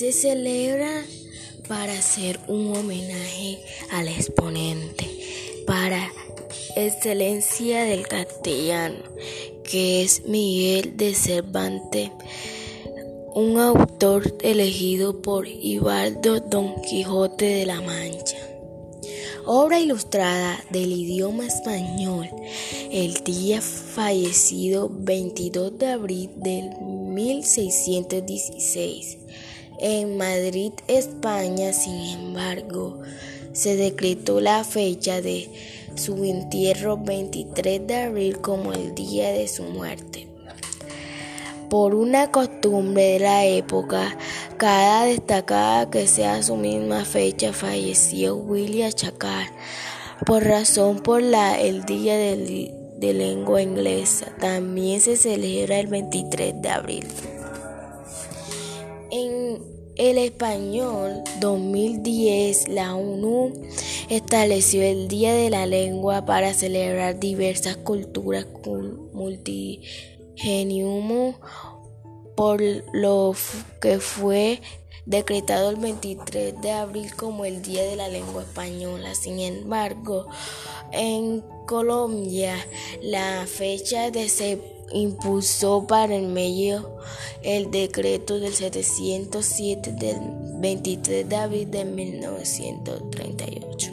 se celebra para hacer un homenaje al exponente, para excelencia del castellano, que es Miguel de Cervantes, un autor elegido por Ibaldo Don Quijote de la Mancha. Obra ilustrada del idioma español, el día fallecido 22 de abril del 1616. En Madrid, España, sin embargo, se decretó la fecha de su entierro 23 de abril como el día de su muerte. Por una costumbre de la época, cada destacada que sea su misma fecha falleció William Chacar, por razón por la el día de, de lengua inglesa. También se celebra el 23 de abril. El español 2010, la ONU estableció el Día de la Lengua para celebrar diversas culturas multigenium, por lo que fue decretado el 23 de abril como el Día de la Lengua Española. Sin embargo, en Colombia la fecha de se impulsó para el medio el decreto del 707 del 23 de abril de 1938.